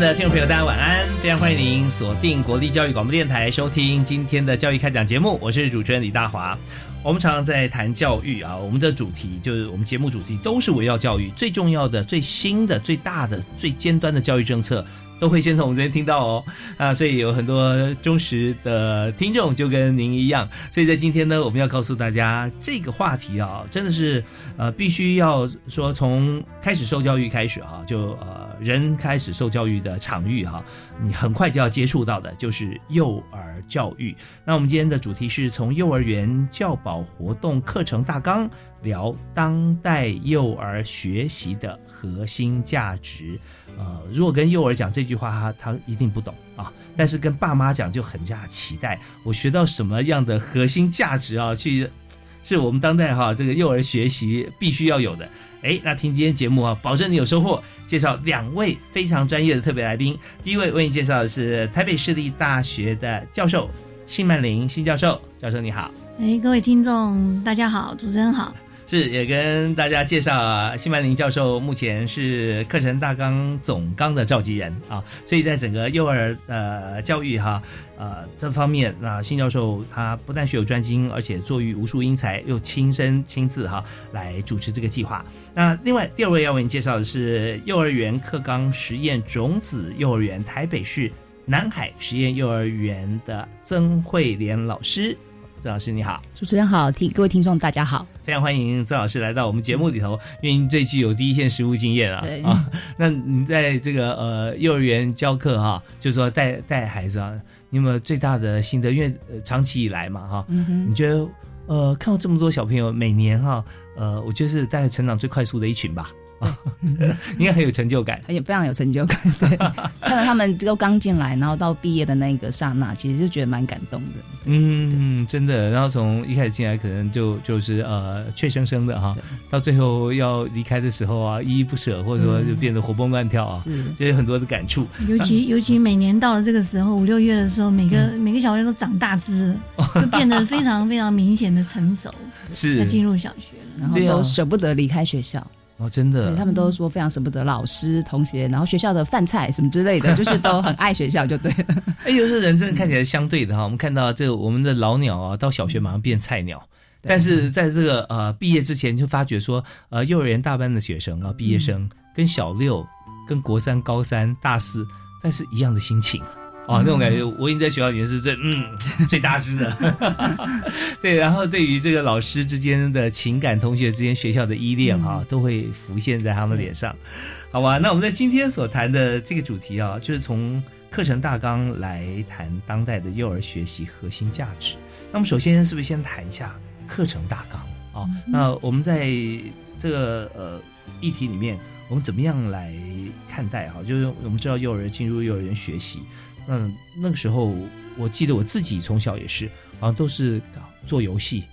的听众朋友，大家晚安！非常欢迎您锁定国立教育广播电台，收听今天的教育开讲节目。我是主持人李大华。我们常常在谈教育啊，我们的主题就是我们节目主题都是围绕教育，最重要的、最新的、最大的、最尖端的教育政策。都会先从我们这边听到哦，啊，所以有很多忠实的听众就跟您一样，所以在今天呢，我们要告诉大家这个话题啊，真的是呃，必须要说从开始受教育开始啊，就呃人开始受教育的场域哈，你很快就要接触到的就是幼儿教育。那我们今天的主题是从幼儿园教保活动课程大纲聊当代幼儿学习的核心价值。呃，如果跟幼儿讲这句话，他他一定不懂啊。但是跟爸妈讲就很加期待，我学到什么样的核心价值啊？去是我们当代哈这个幼儿学习必须要有的。哎，那听今天节目啊，保证你有收获。介绍两位非常专业的特别来宾，第一位为你介绍的是台北市立大学的教授辛曼玲辛教授，教授你好。哎，各位听众大家好，主持人好。是，也跟大家介绍啊，辛曼林教授目前是课程大纲总纲的召集人啊，所以在整个幼儿呃教育哈呃这方面，那辛教授他不但学有专精，而且作育无数英才，又亲身亲自哈来主持这个计划。那另外第二位要为您介绍的是幼儿园课纲实验种子幼儿园台北市南海实验幼儿园的曾慧莲老师。曾老师你好，主持人好，听各位听众大家好，非常欢迎曾老师来到我们节目里头，因为您最具有第一线实务经验啊。对啊，那你在这个呃幼儿园教课哈，就是说带带孩子啊，你有没有最大的心得？因为长期以来嘛哈，你觉得呃看到这么多小朋友每年哈，呃，我觉得是大概成长最快速的一群吧。啊，应该很有成就感，也非常有成就感。对，看到他们都刚进来，然后到毕业的那一个刹那，其实就觉得蛮感动的。嗯，真的。然后从一开始进来，可能就就是呃怯生生的哈，到最后要离开的时候啊，依依不舍，或者说就变得活蹦乱跳啊，是，就有很多的感触。尤其 尤其每年到了这个时候，五六月的时候，每个每个小朋友都长大只，就变得非常非常明显的成熟，是要进入小学了，然后都舍不得离开学校。哦，真的，他们都说非常舍不得老师、同学，然后学校的饭菜什么之类的，就是都很爱学校，就对了。哎，有时候人真的看起来相对的哈，我们看到这个我们的老鸟啊，到小学马上变菜鸟，但是在这个呃毕业之前就发觉说，呃幼儿园大班的学生啊，毕业生跟小六、跟国三、高三、大四，但是一样的心情。哦，那种感觉，我已经在学校里面是最嗯最大只的，对。然后对于这个老师之间的情感，同学之间学校的依恋哈，都会浮现在他们脸上，好吧？那我们在今天所谈的这个主题啊，就是从课程大纲来谈当代的幼儿学习核心价值。那么首先是不是先谈一下课程大纲啊？那我们在这个呃议题里面，我们怎么样来看待哈？就是我们知道幼儿进入幼儿园学习。嗯，那个时候我记得我自己从小也是，好像都是做游戏，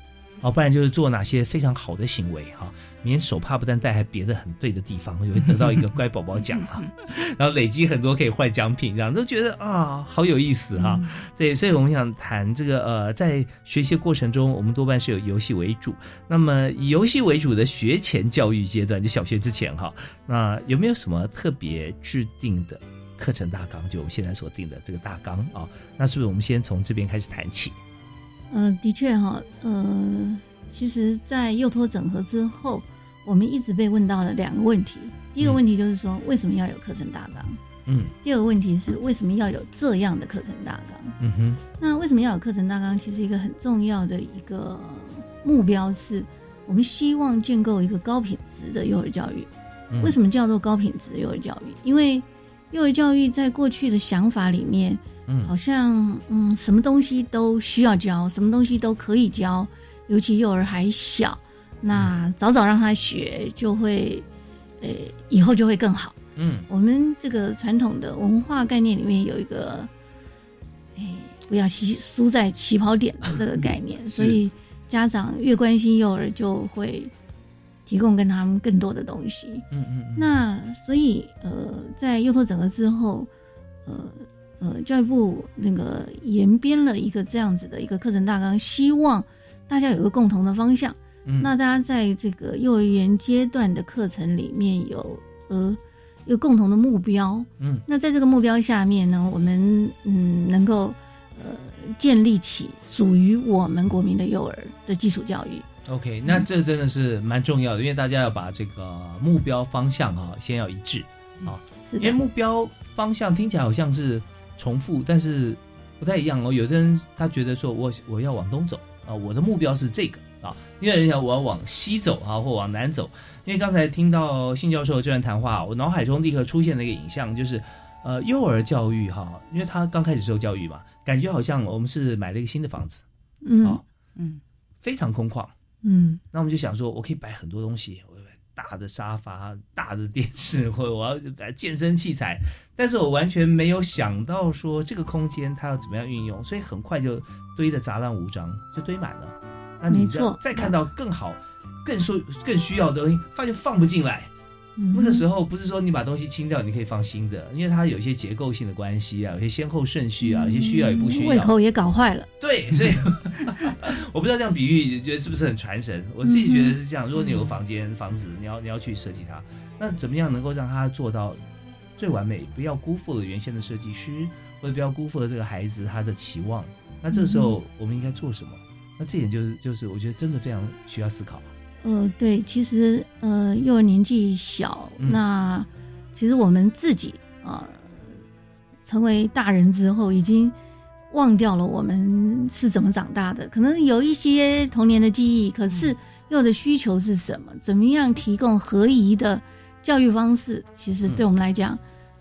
啊，不然就是做哪些非常好的行为哈，免手帕不但带，还别的很对的地方，也会得到一个乖宝宝奖哈，然后累积很多可以换奖品，这样都觉得啊好有意思哈。对，所以我们想谈这个呃，在学习过程中，我们多半是有游戏为主。那么以游戏为主的学前教育阶段，就小学之前哈，那有没有什么特别制定的？课程大纲就我们现在所定的这个大纲啊，那是不是我们先从这边开始谈起？嗯，的确哈，呃，其实，在幼托整合之后，我们一直被问到了两个问题。第一个问题就是说，为什么要有课程大纲？嗯第二个问题是，为什么要有这样的课程大纲？嗯哼那为什么要有课程大纲？其实一个很重要的一个目标是，我们希望建构一个高品质的幼儿教育。嗯为什么叫做高品质幼儿教育？因为幼儿教育在过去的想法里面，嗯。好像嗯，什么东西都需要教，什么东西都可以教，尤其幼儿还小，那早早让他学，就会呃以后就会更好。嗯。我们这个传统的文化概念里面有一个，哎，不要输输在起跑点的这个 概念，所以家长越关心幼儿，就会提供跟他们更多的东西。嗯嗯嗯那所以呃，在幼托整合之后，呃呃，教育部那个延编了一个这样子的一个课程大纲，希望大家有个共同的方向。嗯那大家在这个幼儿园阶段的课程里面有呃有共同的目标。嗯那在这个目标下面呢，我们嗯能够呃建立起属于我们国民的幼儿的基础教育。OK，那这真的是蛮重要的，因为大家要把这个目标方向啊、先要一致啊，是，因为目标方向听起来好像是重复，但是不太一样哦。有的人他觉得说我我要往东走啊，我的目标是这个啊，因为人家我要往西走啊，或往南走。因为刚才听到信教授这段谈话，我脑海中立刻出现了一个影像，就是呃幼儿教育哈，因为他刚开始受教育嘛，感觉好像我们是买了一个新的房子，嗯好嗯非常空旷。嗯那我们就想说，我可以摆很多东西，我摆大的沙发、大的电视，或者我要摆健身器材，但是我完全没有想到说这个空间它要怎么样运用，所以很快就堆得杂乱无章，就堆满了。那你没错再看到更好、更需更需要的东西，发现放不进来。嗯，那个时候不是说你把东西清掉，你可以放新的，因为它有一些结构性的关系啊，有些先后顺序啊，有些需要也不需要。胃口也搞坏了。对，所以我不知道这样比喻，觉得是不是很传神？我自己觉得是这样。如果你有个房间、房子，你要你要去设计它，那怎么样能够让它做到最完美，不要辜负了原先的设计师，或者不要辜负了这个孩子他的期望？那这时候我们应该做什么？那这点就是就是我觉得真的非常需要思考。呃，对，其实呃，幼儿年纪小，嗯那其实我们自己啊、呃成为大人之后，已经忘掉了我们是怎么长大的。可能有一些童年的记忆，可是幼儿的需求是什么？怎么样提供合宜的教育方式？其实对我们来讲，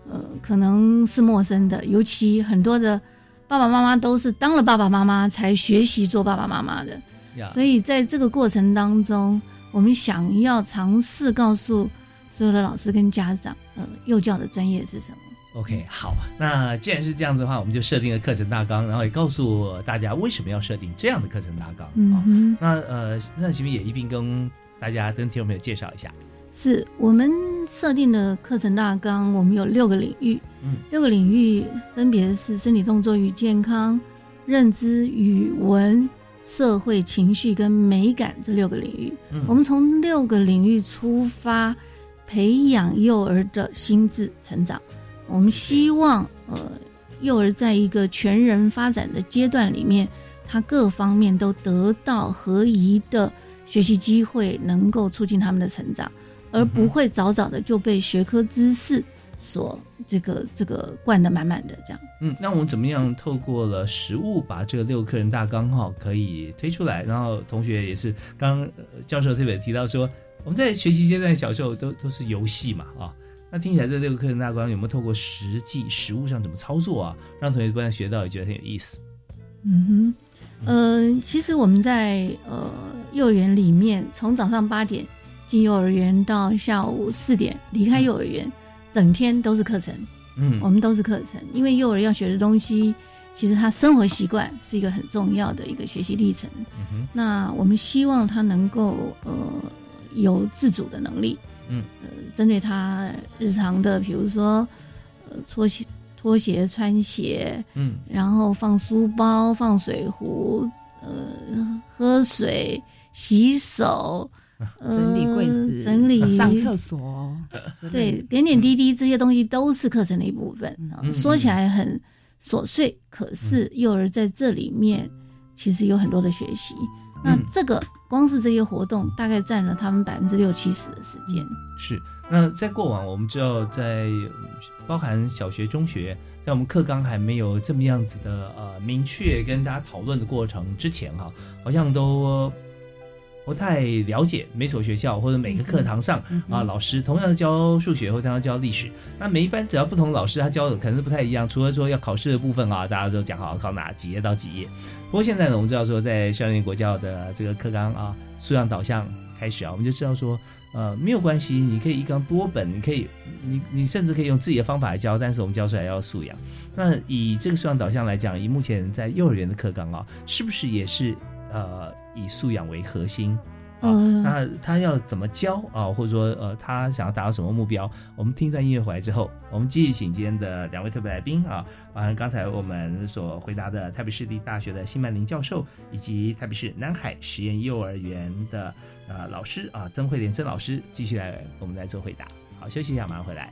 呃，可能是陌生的。尤其很多的爸爸妈妈都是当了爸爸妈妈才学习做爸爸妈妈的。呀所以在这个过程当中，我们想要尝试告诉所有的老师跟家长，呃，幼教的专业是什么？OK，好，那既然是这样子的话，我们就设定了课程大纲，然后也告诉大家为什么要设定这样的课程大纲啊、嗯哼，那呃，那行不行也一并跟大家跟听众朋友介绍一下？是我们设定的课程大纲，我们有六个领域，嗯，六个领域分别是身体动作与健康、认知、语文、社会、情绪跟美感这六个领域。嗯我们从六个领域出发，培养幼儿的心智成长。我们希望，呃，幼儿在一个全人发展的阶段里面，他各方面都得到合宜的学习机会，能够促进他们的成长，而不会早早的就被学科知识所这个这个灌的满满的这样。嗯，那我们怎么样透过了实物把这个六个课人大纲哈可以推出来？然后同学也是刚教授特别提到说，我们在学习阶段小时候都都是游戏嘛啊。那听起来这六个课程大纲有没有透过实际实物上怎么操作啊，让同学不但学到也觉得很有意思？嗯哼，呃，其实我们在呃幼儿园里面，从早上八点进幼儿园到下午四点离开幼儿园，整天都是课程，嗯我们都是课程。因为幼儿要学的东西，其实他生活习惯是一个很重要的一个学习历程。嗯哼那我们希望他能够呃有自主的能力，嗯，呃，针对他日常的，比如说呃脱鞋、脱鞋、穿鞋，嗯然后放书包、放水壶，呃，喝水、洗手，呃，整理柜子、整理上厕所，对，点点滴滴这些东西都是课程的一部分。说起来很琐碎，可是幼儿在这里面其实有很多的学习。那嗯这个光是这些活动，大概占了他们百分之六七十的时间。是，那在过往，我们知道在嗯包含小学、中学，在我们课纲还没有这么样子的呃明确跟大家讨论的过程之前哈、好像都不太了解每所学校或者每个课堂上、啊，老师同样是教数学或同样教历史，那每一班只要不同老师他教的可能是不太一样，除了说要考试的部分啊，大家都讲好考哪几页到几页。不过现在呢，我们知道说在少年国教的这个课纲啊，素养导向开始啊，我们就知道说。呃，没有关系，你可以一纲多本，你可以，你你甚至可以用自己的方法来教，但是我们教出来要素养。那以这个素养导向来讲，以目前在幼儿园的课纲啊，是不是也是呃以素养为核心？啊、嗯那他要怎么教啊？或者说呃，他想要达到什么目标？我们听一段音乐回来之后，我们继续请今天的两位特别来宾啊，包含刚才我们所回答的台北市立大学的辛曼林教授，以及台北市南海实验幼儿园的呃老师啊曾慧莲曾老师，继续来我们来做回答。好，休息一下，马上回来。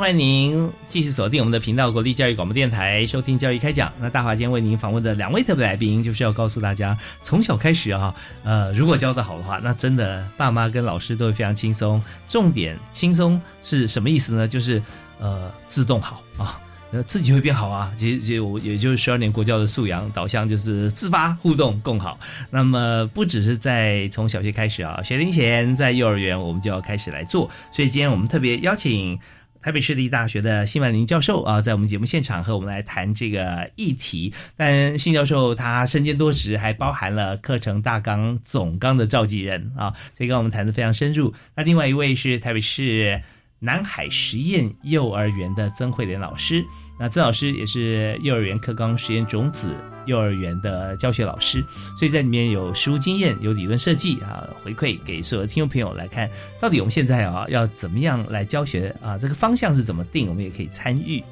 欢迎您继续锁定我们的频道——国立教育广播电台，收听教育开讲。那大华今天为您访问的两位特别来宾，就是要告诉大家，从小开始啊，呃，如果教得好的话，那真的爸妈跟老师都会非常轻松。重点轻松是什么意思呢？就是呃，自动好啊。呃，自己会变好啊！其实，其实我也就是十二年国教的素养导向，就是自发、互动、共好。那么，不只是在从小学开始啊，学龄前在幼儿园我们就要开始来做。所以今天我们特别邀请台北市立大学的辛万林教授啊，在我们节目现场和我们来谈这个议题。但辛教授他身兼多职，还包含了课程大纲总纲的召集人啊，所以跟我们谈的非常深入。那另外一位是台北市南海实验幼儿园的曾慧莲老师。那曾老师也是幼儿园课纲实验种子幼儿园的教学老师，所以在里面有实务经验，有理论设计啊，回馈给所有听众朋友来看，到底我们现在啊要怎么样来教学啊？这个方向是怎么定？我们也可以参与。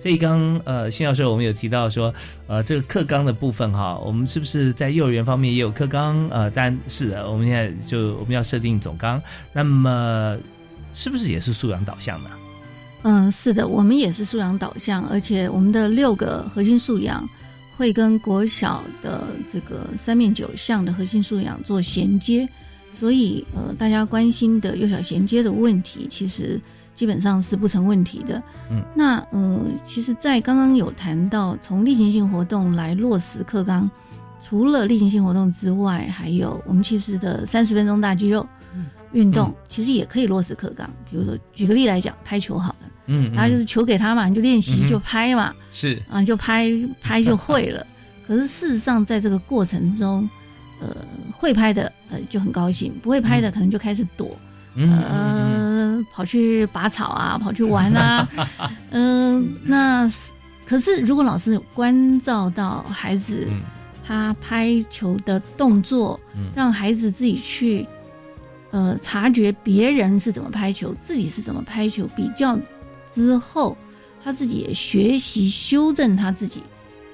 所以刚呃，新教授我们有提到说，呃，这个课纲的部分哈，我们是不是在幼儿园方面也有课纲？呃，但是的，我们现在就我们要设定总纲，那么是不是也是素养导向呢？嗯，是的，我们也是素养导向，而且我们的六个核心素养会跟国小的这个三面九项的核心素养做衔接，所以呃，大家关心的幼小衔接的问题，其实基本上是不成问题的。嗯，那呃，其实，在刚刚有谈到从例行性活动来落实课纲，除了例行性活动之外，还有我们其实的三十分钟大肌肉运动，其实也可以落实课纲。比如说，举个例来讲，拍球好了。嗯，然后就是球给他嘛，你就练习就拍嘛，是。啊，就拍拍就会了。可是事实上，在这个过程中，呃，会拍的呃就很高兴，不会拍的可能就开始躲，嗯呃，跑去拔草啊，跑去玩啊，嗯、那可是如果老师有关照到孩子嗯。他拍球的动作，嗯。让孩子自己去呃察觉别人是怎么拍球，自己是怎么拍球，比较之后，他自己也学习修正他自己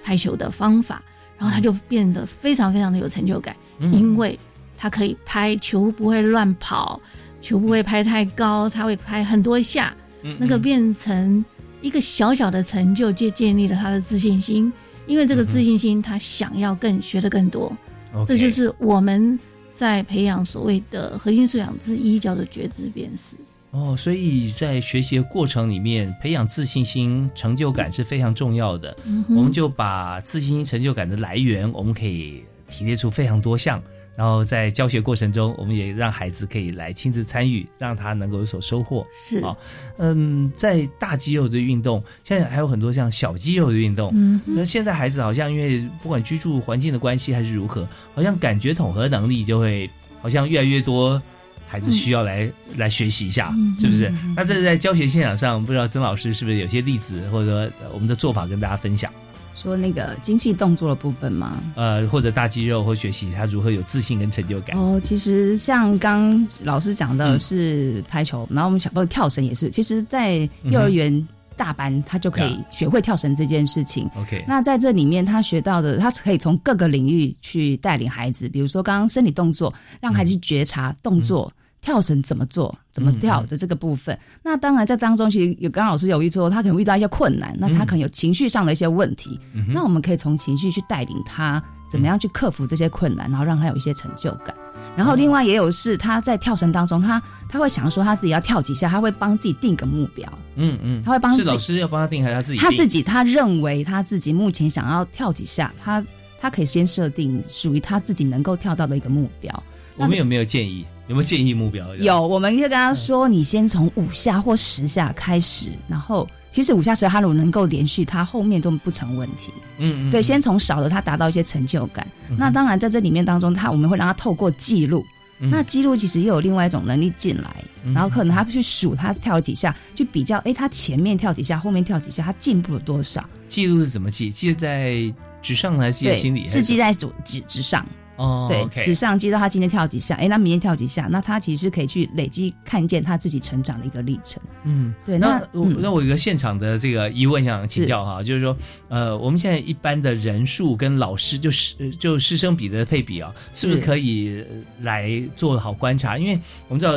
拍球的方法，然后他就变得非常非常的有成就感，嗯。因为他可以拍球不会乱跑，球不会拍太高，他会拍很多下，嗯那个变成一个小小的成就，就建立了他的自信心。因为这个自信心，他想要更学的更多，嗯这就是我们在培养所谓的核心素养之一，叫做觉知辨识。哦，所以在学习的过程里面，培养自信心、成就感是非常重要的。嗯我们就把自信心、成就感的来源，我们可以提炼出非常多项。然后在教学过程中，我们也让孩子可以来亲自参与，让他能够有所收获。是，好嗯，在大肌肉的运动，现在还有很多像小肌肉的运动。嗯那现在孩子好像因为不管居住环境的关系还是如何，好像感觉统合能力就会好像越来越多孩子需要来、来学习一下，嗯是不是？嗯那这是在教学现场上，不知道曾老师是不是有些例子，或者说呃我们的做法跟大家分享？说那个精细动作的部分吗？呃，或者大肌肉或学习他如何有自信跟成就感？哦，其实像刚老师讲的嗯是排球，然后我们小朋友跳绳也是，其实，在幼儿园大班他就可以学会跳绳这件事情。OK，那在这里面，他学到的，他可以从各个领域去带领孩子，比如说刚刚身体动作，让孩子去觉察动作。跳绳怎么做？怎么跳的这个部分？那当然在当中，其实有刚刚老师有遇说，他可能遇到一些困难，那他可能有情绪上的一些问题。嗯那我们可以从情绪去带领他怎么样去克服这些困难，然后让他有一些成就感。然后另外也有是他在跳绳当中，他他会想说他自己要跳几下，他会帮自己定个目标。嗯嗯，他会帮是老师要帮他定，还是他自己？他自己他认为他自己目前想要跳几下，他他可以先设定属于他自己能够跳到的一个目标。我们有没有建议？有没有建议目标？有，我们就跟他说，你先从五下或十下开始，然后其实五下十哈鲁能够连续，他后面都不成问题。嗯，嗯对，嗯先从少的他达到一些成就感。嗯那当然在这里面当中，他我们会让他透过记录，嗯那记录其实也有另外一种能力进来，嗯然后可能他去数他跳了几下，去比较，哎，他前面跳几下，后面跳几下，他进步了多少？记录是怎么记？记在纸上还是记在，心里？是记在纸纸纸上。哦，对纸上记到他今天跳几下，哎，那明天跳几下，那他其实可以去累积看见他自己成长的一个历程。嗯，对那我那我有一个现场的这个疑问想请教哈，就是说，呃，我们现在一般的人数跟老师就师呃就师生比的配比啊，是不是是可以呃来做好观察？因为我们知道。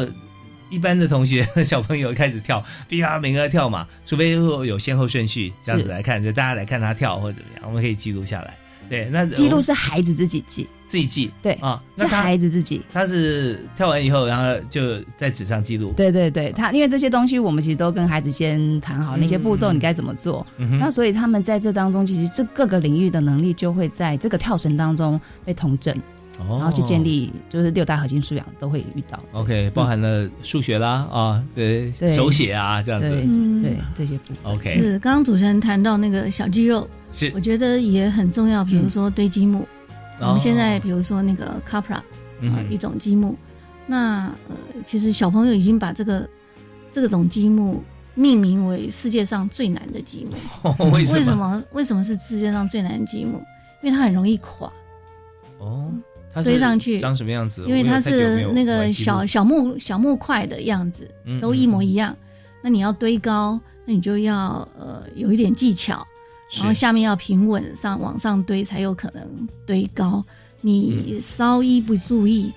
一般的同学小朋友开始跳，必须每个跳嘛，除非说有先后顺序这样子来看，就大家来看他跳或者怎么样，我们可以记录下来。对，那记录是孩子自己记，自己记，对啊，是那孩子自己。他是跳完以后，然后就在纸上记录。对对对，他因为这些东西我们其实都跟孩子先谈好，那些步骤你该怎么做。那所以他们在这当中，其实这各个领域的能力就会在这个跳绳当中被统整，哦然后去建立就是六大核心素养都会遇到。OK，包含了数学啦，啊，对，对手写啊，这样对子。嗯对这些部分。OK，是刚刚主持人谈到那个小肌肉，是我觉得也很重要。比如说堆积木，我们现在哦比如说那个 Capra 嗯啊、一种积木，那呃其实小朋友已经把这个这种积木命名为世界上最难的积木。哼 为什为什？么？为什么是世界上最难的积木？因为它很容易垮，哦，堆上去长什么样子？因为它是那个小小木小木块的样子，嗯都一模一样。那你要堆高，那你就要呃有一点技巧，然后下面要平稳上往上堆才有可能堆高。你稍一不注意，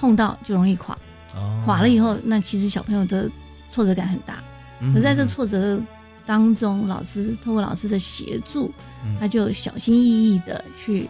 碰到就容易垮，哦垮了以后，那其实小朋友的挫折感很大。嗯可在这挫折当中，老师通过老师的协助，嗯他就小心翼翼的去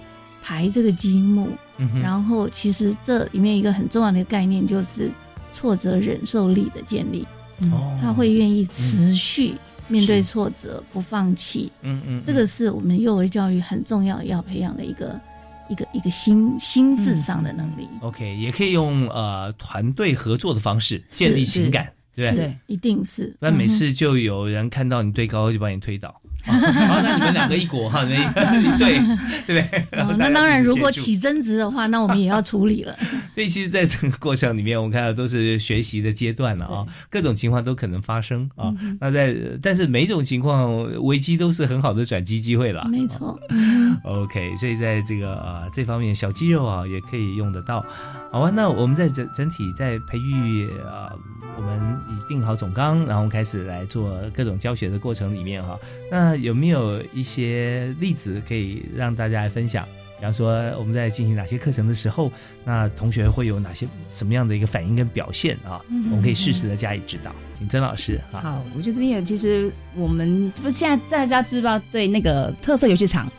排这个积木，嗯哼。然后其实这里面一个很重要的概念就是挫折忍受力的建立，哦。他会愿意持续面对挫折不放弃，嗯嗯，这个是我们幼儿教育很重要要培养的一个一个一个心心智上的能力。OK 也可以用呃团队合作的方式建立情感，对。不对？一定是。不然每嗯次就有人看到你堆高就把你推倒，好，那你们两个一国哈，你们一对，对不对？哦 那当然，如果起争执的话，那我们也要处理了。所以其实，在整个过程里面，我们看到都是学习的阶段了啊，各种情况都可能发生啊。那在但是每一种情况危机都是很好的转机机会了。没错，嗯 OK，所以在这个呃这方面小肌肉啊也可以用得到。好啊，那我们在整整体在培育呃，我们已定好总纲，然后开始来做各种教学的过程里面哈、那有没有一些例子可以让大家来分享？比方说我们在进行哪些课程的时候，那同学会有哪些什么样的一个反应跟表现啊？我们可以适时的加以指导。请曾老师啊，好，我觉得这边有，其实我们不是现在大家知不知道对那个特色游戏场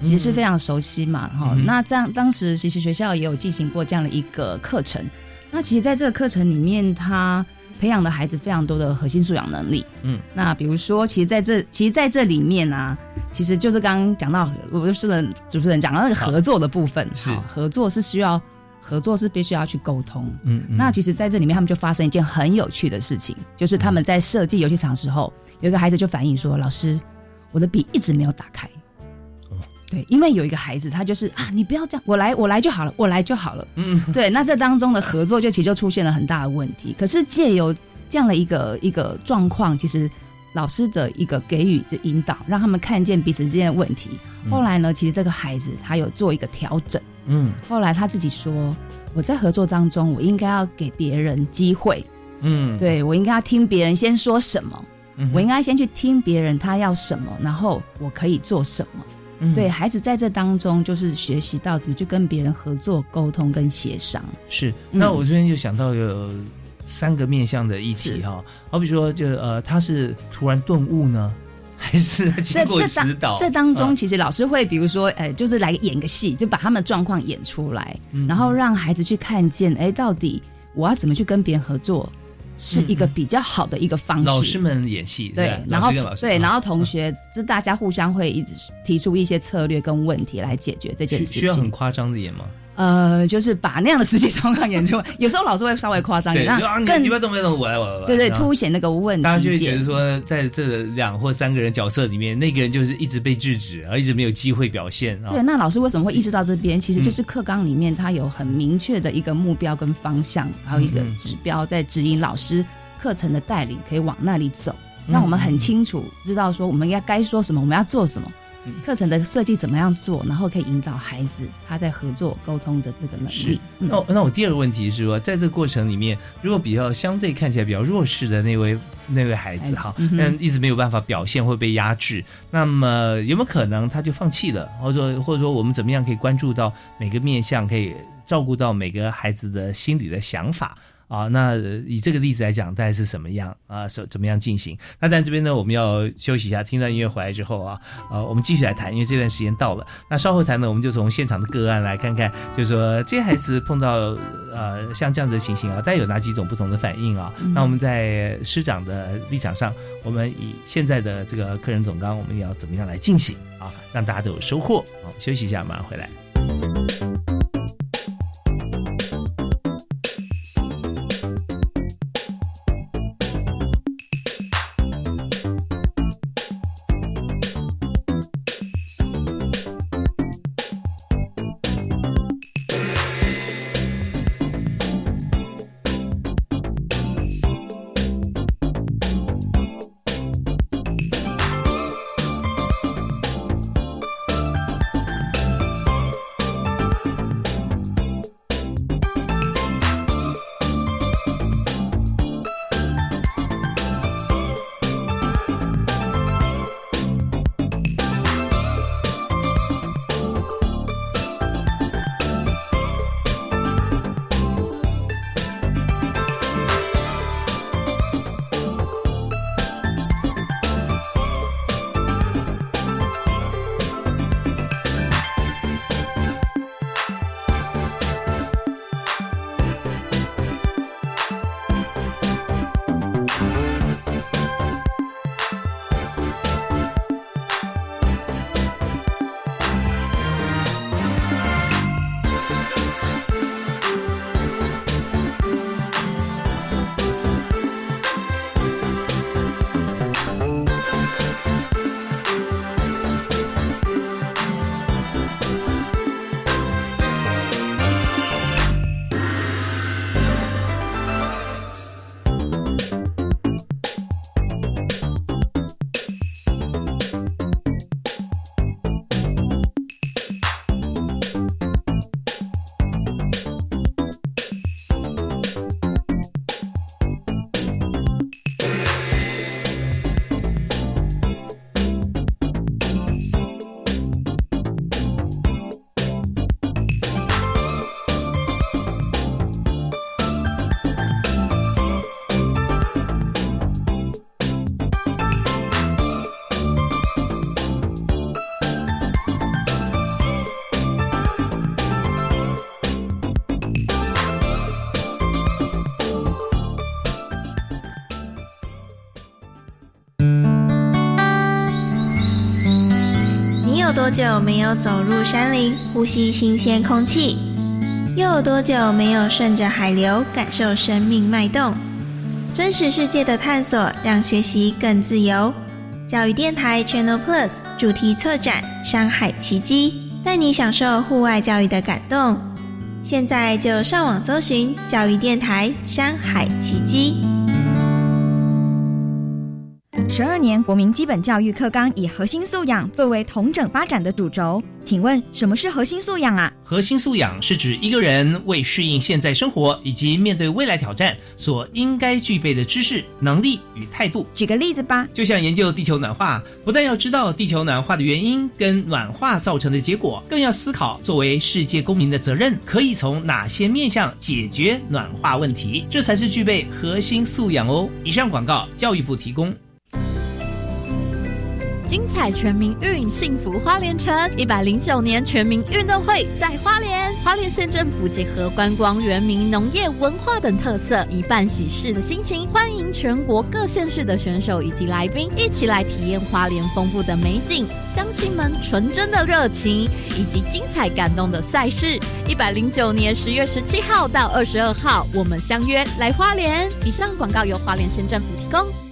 其实是非常熟悉嘛，哈、嗯那这样当时其实学校也有进行过这样的一个课程。那其实在这个课程里面，他培养的孩子非常多的核心素养能力。嗯，那比如说，其实在这其实在这里面啊，其实就是刚刚讲到，我就是主持人讲到那个合作的部分，是好合作是需要合作是必须要去沟通。嗯，嗯那其实在这里面，他们就发生一件很有趣的事情，就是他们在设计游戏场的时候，有一个孩子就反映说：“老师，我的笔一直没有打开。”对，因为有一个孩子，他就是啊，你不要这样，我来，我来就好了，我来就好了。嗯，对，那这当中的合作就其实就出现了很大的问题。可是借由这样的一个一个状况，其实老师的一个给予的引导，让他们看见彼此之间的问题。嗯后来呢，其实这个孩子他有做一个调整。嗯后来他自己说，我在合作当中，我应该要给别人机会，嗯，对我应该要听别人先说什么，嗯，我应该先去听别人他要什么，然后我可以做什么。嗯对孩子在这当中，就是学习到怎么去跟别人合作、沟通跟协商。是。嗯那我这边就想到有三个面向的议题是哈，好比说，就呃，他是突然顿悟呢，还是经过这这指导？当这当中，啊其实老师会比如说，呃，就是来演个戏，就把他们的状况演出来，嗯然后让孩子去看见，哎，到底我要怎么去跟别人合作，是一个比较好的一个方式。老师们演戏，对吧，然后对，啊然后同学，就大家互相会一直提出一些策略跟问题来解决这件事情需要很。夸张的演吗？呃，就是把那样的实际状况演出，有时候老师会稍微夸张一，点，更你你不要动，不要动，我来，我来，我来对对凸显那个问题大家就会觉得说，在这两或三个人角色里面，那个人就是一直被制止，然后一直没有机会表现啊。对，那老师为什么会意识到这边？其实嗯就是课纲里面它有很明确的一个目标跟方向，还有一个指标在指引老师课程的带领，可以往那里走，嗯让我们很清楚知道说我们要该说什么，我们要做什么嗯。课程的设计怎么样做，然后可以引导孩子他在合作沟通的这个能力。嗯。那我那我第二个问题是说，在这个过程里面，如果比较相对看起来比较弱势的那位那位孩子哈，嗯一直没有办法表现会被压制，那么有没有可能他就放弃了，或者说或者说我们怎么样可以关注到每个面向，可以照顾到每个孩子的心理的想法？啊，那呃以这个例子来讲，大概是什么样啊？怎怎么样进行？那但这边呢，我们要休息一下，听到音乐回来之后啊，呃，我们继续来谈，因为这段时间到了。那稍后谈呢，我们就从现场的个案来看看，就是说这些孩子碰到呃像这样子的情形啊，大概有哪几种不同的反应啊？嗯那我们在师长的立场上，我们以现在的这个客人总纲，我们要怎么样来进行啊？让大家都有收获。好，休息一下，马上回来。多久没有走入山林，呼吸新鲜空气？又有多久没有顺着海流，感受生命脉动？真实世界的探索，让学习更自由。教育电台 Channel Plus 主题策展《山海奇迹》，带你享受户外教育的感动。现在就上网搜寻教育电台《山海奇迹》。十二年国民基本教育课纲以核心素养作为同整发展的主轴，请问什么是核心素养啊？核心素养是指一个人为适应现在生活以及面对未来挑战所应该具备的知识、能力与态度。举个例子吧。就像研究地球暖化，不但要知道地球暖化的原因跟暖化造成的结果，更要思考作为世界公民的责任可以从哪些面向解决暖化问题，这才是具备核心素养哦。以上广告，教育部提供。精彩全民运，幸福花莲城。一百零九年全民运动会在花莲，花莲县政府结合观光、原民、农业、文化等特色，以办喜事的心情，欢迎全国各县市的选手以及来宾一起来体验花莲丰富的美景、乡亲们纯真的热情以及精彩感动的赛事。一百零九年十月十七号到二十二号，我们相约来花莲。以上广告由花莲县政府提供。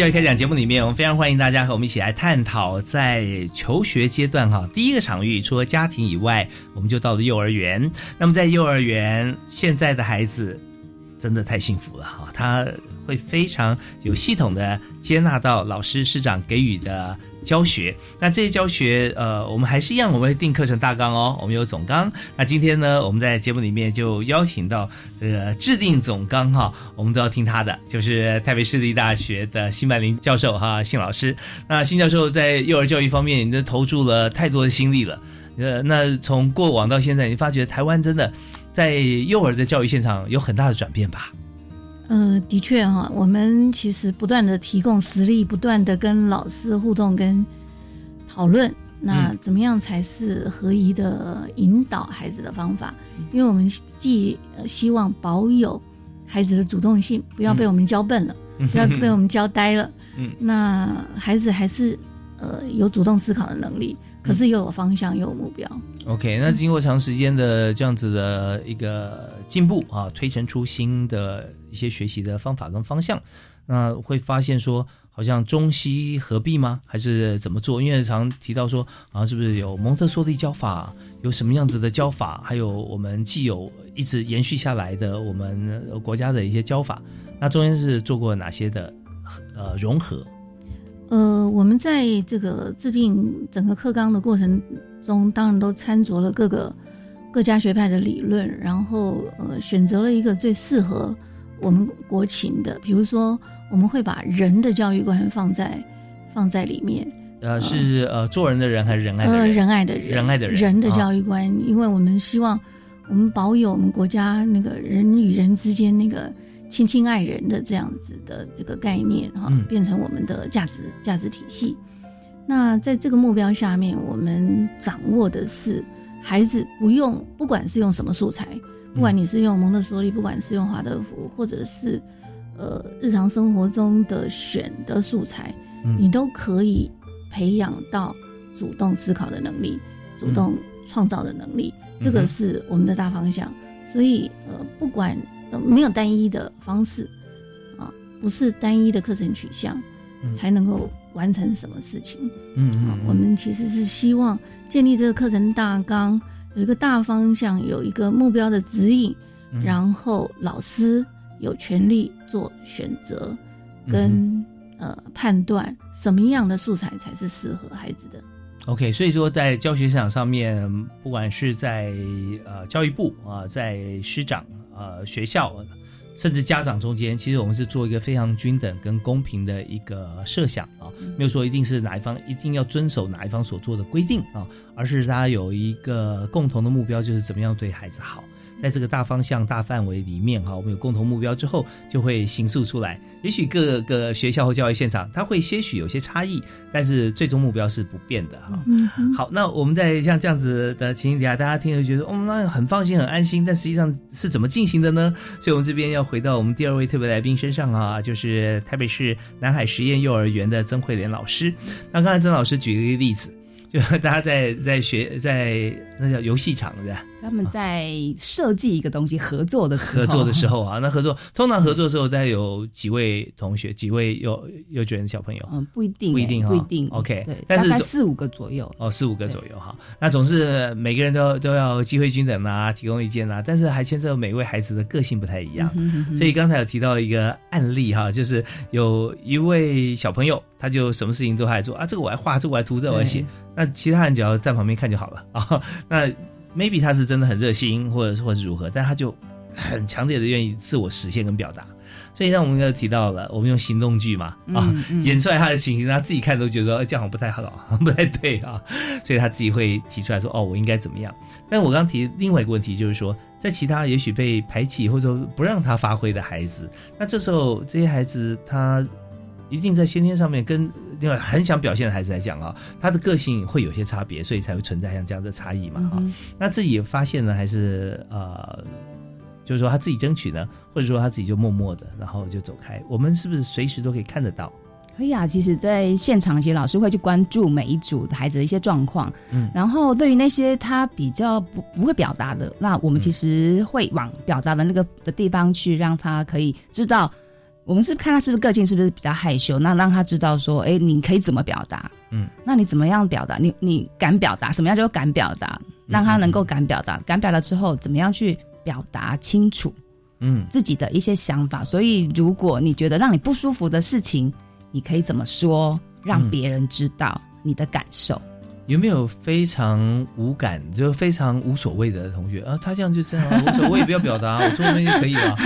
教育开讲节目里面，我们非常欢迎大家和我们一起来探讨在求学阶段哈，第一个场域除了家庭以外，我们就到了幼儿园。那么在幼儿园，现在的孩子真的太幸福了哈，他会非常有系统的接纳到老师师长给予的教学。那这些教学，呃，我们还是一样，我们会定课程大纲哦，我们有总纲。那今天呢，我们在节目里面就邀请到这个制定总纲哈，我们都要听他的，就是台北市立大学的辛曼林教授哈，辛老师。那辛教授在幼儿教育方面，你都投注了太多的心力了。呃，那从过往到现在，你发觉台湾真的在幼儿的教育现场有很大的转变吧？呃，的确哈，我们其实不断的提供实力，不断的跟老师互动跟讨论，那怎么样才是合宜的引导孩子的方法？因为我们既呃希望保有孩子的主动性，不要被我们教笨了，不要被我们教呆了。嗯，那孩子还是呃有主动思考的能力，可是又有方向，又有目标。OK，那经过长时间的这样子的一个进步啊，推陈出新的一些学习的方法跟方向，那会发现说，好像中西合璧吗？还是怎么做？因为常提到说，好像是不是有蒙特梭利教法，有什么样子的教法，还有我们既有一直延续下来的我们国家的一些教法，那中间是做过哪些的呃融合？呃，我们在这个制定整个课纲的过程中，当然都参酌了各个各家学派的理论，然后呃选择了一个最适合我们国情的，比如说我们会把人的教育观放在放在里面，呃，是呃做人的人还是仁爱的呃人？仁爱的人，仁爱的人，人的啊教育观，因为我们希望我们保有我们国家那个人与人之间那个亲亲爱人的这样子的这个概念哈、嗯变成我们的价值价值体系。那在这个目标下面，我们掌握的是孩子不用，不管是用什么素材，不管你是用蒙特梭利，不管是用华德福，或者是呃日常生活中的选的素材，嗯你都可以培养到主动思考的能力，主动创造的能力，这个是我们的大方向。所以呃，不管、呃、没有单一的方式啊，不是单一的课程取向，嗯才能够完成什么事情。嗯嗯啊，我们其实是希望建立这个课程大纲，有一个大方向，有一个目标的指引，嗯然后老师有权利做选择，跟、呃判断什么样的素材才是适合孩子的。OK，所以说在教学市场上面，不管是在呃教育部啊、在师长、呃学校，甚至家长中间，其实我们是做一个非常均等跟公平的一个设想啊，没有说一定是哪一方一定要遵守哪一方所做的规定啊，而是大家有一个共同的目标，就是怎么样对孩子好。在这个大方向、大范围里面哈，我们有共同目标之后，就会形塑出来。也许各个学校或教育现场，它会些许有些差异，但是最终目标是不变的哈。嗯，好，那我们在像这样子的情形底下，大家听了觉得，哦，那很放心、很安心，但实际上是怎么进行的呢？所以，我们这边要回到我们第二位特别来宾身上啊，就是台北市南海实验幼儿园的曾慧莲老师。那刚才曾老师举了一个例子，就大家在在学在那叫游戏场对吧？他们在设计一个东西合作的时候，合作的时候啊，那合作通常合作的时候，大概有几位同学，几位幼幼稚园的小朋友，嗯，不一定欸，不一定哈不一定。OK，对，但是四五个左右。哦，四五个左右哈。那总是每个人都都要机会均等啊，提供意见啊，但是还牵涉每位孩子的个性不太一样。所以刚才有提到一个案例哈，就是有一位小朋友，他就什么事情都爱做啊，这个我来画，这个我来涂，这个我来写。那其他人只要在旁边看就好了啊。那 maybe 他是真的很热心，或者或是如何，但他就很强烈的愿意自我实现跟表达。所以让我们刚才提到了，我们用行动剧嘛啊，嗯嗯演出来他的情形，他自己看都觉得、哎这样好像不太好，不太对啊，所以他自己会提出来说，哦，我应该怎么样？但我刚提另外一个问题，就是说，在其他也许被排挤或者说不让他发挥的孩子，那这时候这些孩子他一定在先天上面跟另外很想表现的孩子来讲啊，他的个性会有些差别，所以才会存在像这样的差异嘛啊。嗯那自己发现呢，还是呃，就是说他自己争取呢，或者说他自己就默默的，然后就走开。我们是不是随时都可以看得到？可以啊，其实，在现场，其实老师会去关注每一组的孩子的一些状况，嗯然后对于那些他比较不不会表达的，那我们其实会往表达的那个的地方去，让他可以知道，我们是看他是不是个性是不是比较害羞，那让他知道说，哎，你可以怎么表达，嗯，那你怎么样表达？你你敢表达，什么样叫敢表达？让他能够敢表达，敢表达之后，怎么样去表达清楚？嗯自己的一些想法。所以，如果你觉得让你不舒服的事情，你可以怎么说，让别人知道你的感受。有没有非常无感，就非常无所谓的同学啊？他这样就这样啊，无所谓，我也不要表达，我做那边就可以了。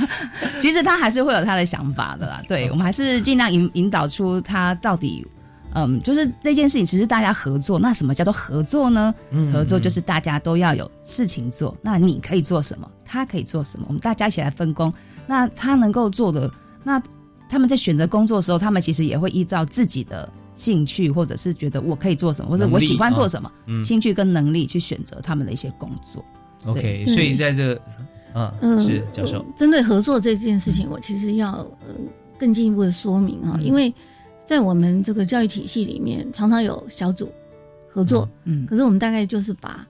其实他还是会有他的想法的啦。对，我们还是尽量引引导出他到底。嗯，就是这件事情，其实大家合作。那什么叫做合作呢？嗯合作就是大家都要有事情做。那你可以做什么？他可以做什么？我们大家一起来分工。那他能够做的，那他们在选择工作的时候，他们其实也会依照自己的兴趣，或者是觉得我可以做什么，或者我喜欢做什么，兴趣跟能力去选择他们的一些工作。OK，所以在这嗯，是教授，针对合作这件事情，我其实要呃更进一步的说明哈，因为在我们这个教育体系里面，常常有小组合作，嗯可是我们大概就是把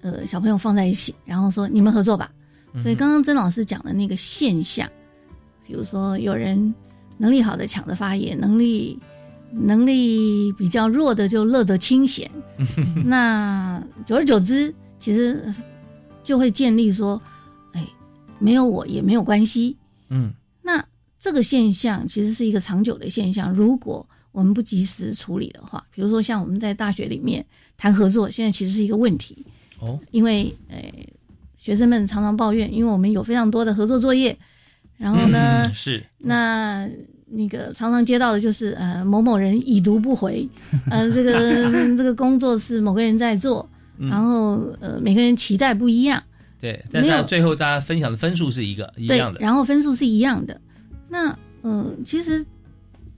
呃小朋友放在一起，然后说你们合作吧。所以刚刚曾老师讲的那个现象，比如说有人能力好的抢着发言，能力能力比较弱的就乐得清闲，那久而久之，其实就会建立说，哎，没有我也没有关系。嗯。那这个现象其实是一个长久的现象，如果我们不及时处理的话，比如说像我们在大学里面谈合作，现在其实是一个问题，哦，因为呃学生们常常抱怨，因为我们有非常多的合作作业，然后呢，嗯是。那那个常常接到的就是呃某某人已读不回，呃这个这个工作是某个人在做，嗯。然后呃每个人期待不一样，对，但没有。是最后大家分享的分数是一个一样，的，然后分数是一样的。那嗯、呃其实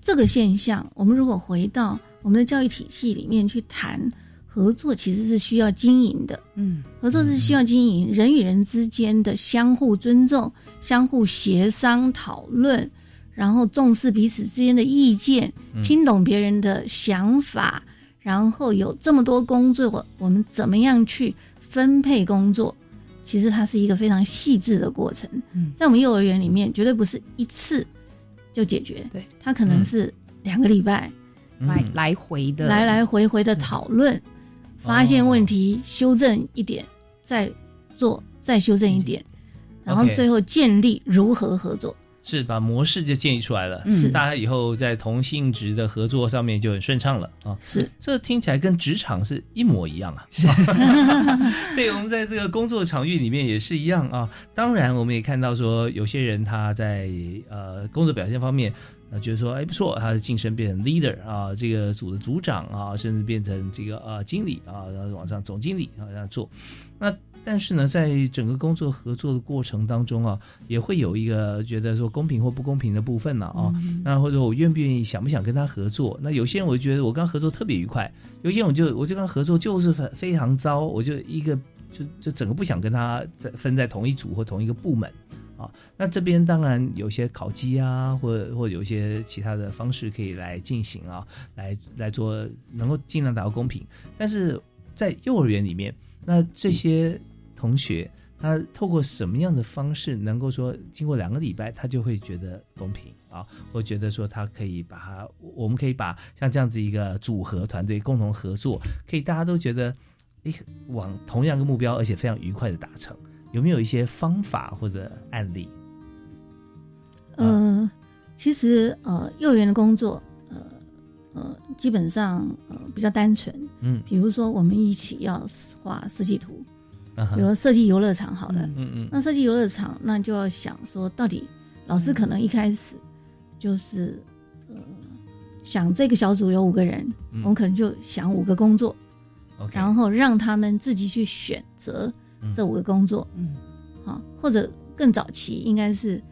这个现象，我们如果回到我们的教育体系里面去谈合作，其实是需要经营的。嗯，合作是需要经营，人与人之间的相互尊重、相互协商讨论，然后重视彼此之间的意见，嗯。听懂别人的想法，然后有这么多工作，我们怎么样去分配工作？其实它是一个非常细致的过程。嗯。在我们幼儿园里面，绝对不是一次就解决，对，它可能是两个礼拜，来来回的，来来回回的讨论，发现问题，修正一点，再做，再修正一点，然后最后建立如何合作。是把模式就建立出来了，是大家以后在同性质的合作上面就很顺畅了啊。是，这听起来跟职场是一模一样啊。是，对，我们在这个工作场域里面也是一样啊。当然，我们也看到说，有些人他在呃工作表现方面。啊，觉得说，哎，不错，他的晋升变成 leader 啊，这个组的组长啊，甚至变成这个呃经理啊，然后往上总经理啊这样做。那但是呢，在整个工作合作的过程当中啊，也会有一个觉得说公平或不公平的部分呢啊。那或者我愿不愿意、想不想跟他合作？那有些人我就觉得我跟他合作特别愉快，有些人我就我就跟他合作就是非非常糟，我就一个就就整个不想跟他在分在同一组或同一个部门。啊，那这边当然有些考绩啊，或者或者有一些其他的方式可以来进行啊，来来做，能够尽量达到公平。但是在幼儿园里面，那这些同学他透过什么样的方式，能够说经过两个礼拜，他就会觉得公平啊？我觉得说他可以把他，我们可以把像这样子一个组合团队共同合作，可以大家都觉得，诶，往同样一个目标，而且非常愉快的达成。有没有一些方法或者案例？呃，其实呃，幼儿园的工作，呃呃，基本上呃比较单纯。嗯，比如说我们一起要画设计图，比比如设计游乐场，好的，嗯嗯，那设计游乐场，那就要想说，到底老师可能一开始就是呃想这个小组有五个人，我们可能就想五个工作，然后让他们自己去选择。这五个工作，嗯，好，或者更早期应该是，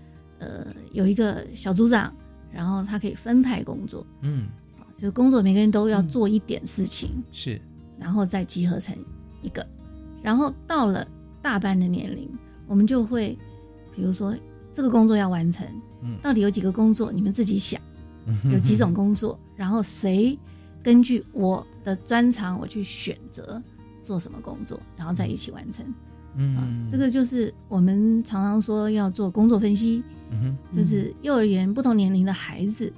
呃，有一个小组长，然后他可以分派工作，嗯，好，就是工作每个人都要做一点事情，是，然后再集合成一个，然后到了大班的年龄，我们就会，比如说这个工作要完成，嗯，到底有几个工作，你们自己想，有几种工作，然后谁根据我的专长，我去选择。做什么工作，然后再一起完成。嗯，这个就是我们常常说要做工作分析。嗯哼，就是幼儿园不同年龄的孩子，